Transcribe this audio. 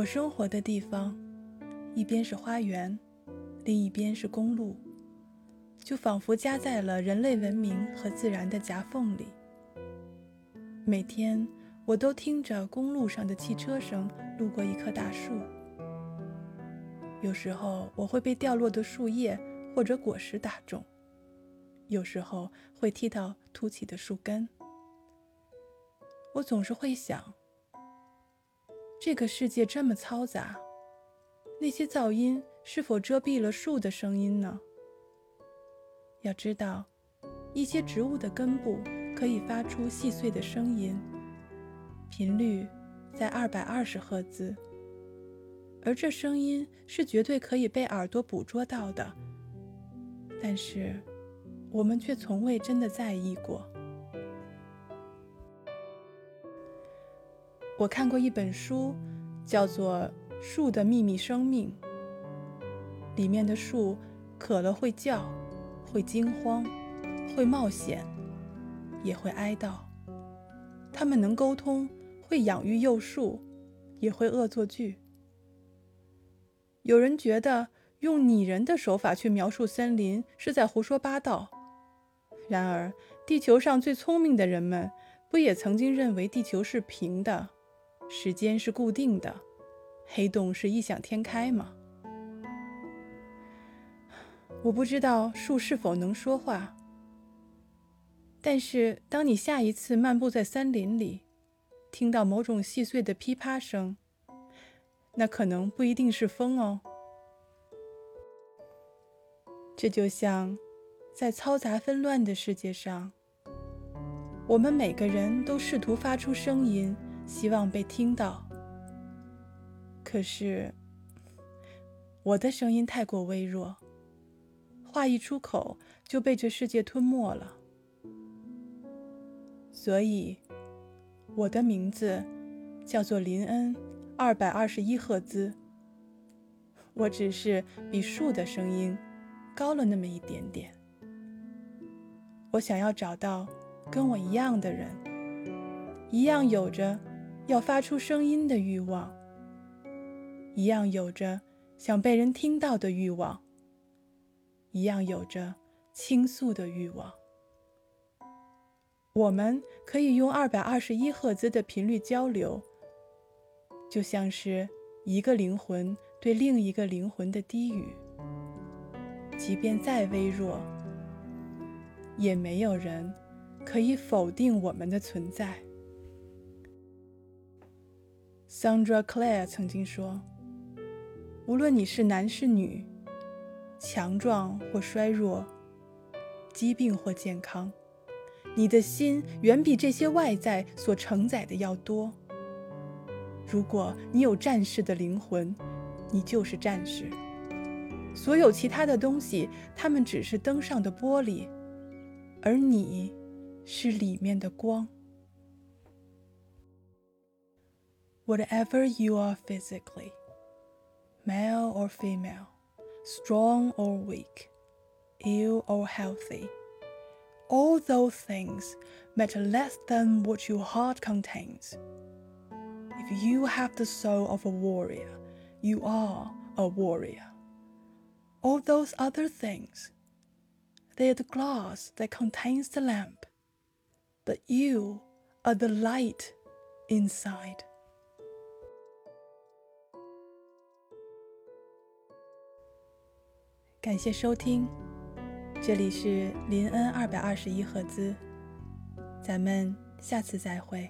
我生活的地方，一边是花园，另一边是公路，就仿佛夹在了人类文明和自然的夹缝里。每天，我都听着公路上的汽车声路过一棵大树。有时候，我会被掉落的树叶或者果实打中；有时候，会踢到凸起的树根。我总是会想。这个世界这么嘈杂，那些噪音是否遮蔽了树的声音呢？要知道，一些植物的根部可以发出细碎的声音，频率在二百二十赫兹，而这声音是绝对可以被耳朵捕捉到的。但是，我们却从未真的在意过。我看过一本书，叫做《树的秘密生命》。里面的树渴了会叫，会惊慌，会冒险，也会哀悼。它们能沟通，会养育幼树，也会恶作剧。有人觉得用拟人的手法去描述森林是在胡说八道。然而，地球上最聪明的人们，不也曾经认为地球是平的？时间是固定的，黑洞是异想天开吗？我不知道树是否能说话，但是当你下一次漫步在森林里，听到某种细碎的噼啪声，那可能不一定是风哦。这就像在嘈杂纷乱的世界上，我们每个人都试图发出声音。希望被听到，可是我的声音太过微弱，话一出口就被这世界吞没了。所以，我的名字叫做林恩，二百二十一赫兹。我只是比树的声音高了那么一点点。我想要找到跟我一样的人，一样有着。要发出声音的欲望，一样有着想被人听到的欲望，一样有着倾诉的欲望。我们可以用二百二十一赫兹的频率交流，就像是一个灵魂对另一个灵魂的低语。即便再微弱，也没有人可以否定我们的存在。Sandra Claire 曾经说：“无论你是男是女，强壮或衰弱，疾病或健康，你的心远比这些外在所承载的要多。如果你有战士的灵魂，你就是战士。所有其他的东西，它们只是灯上的玻璃，而你是里面的光。” Whatever you are physically, male or female, strong or weak, ill or healthy, all those things matter less than what your heart contains. If you have the soul of a warrior, you are a warrior. All those other things, they are the glass that contains the lamp, but you are the light inside. 感谢收听，这里是林恩二百二十一赫兹，咱们下次再会。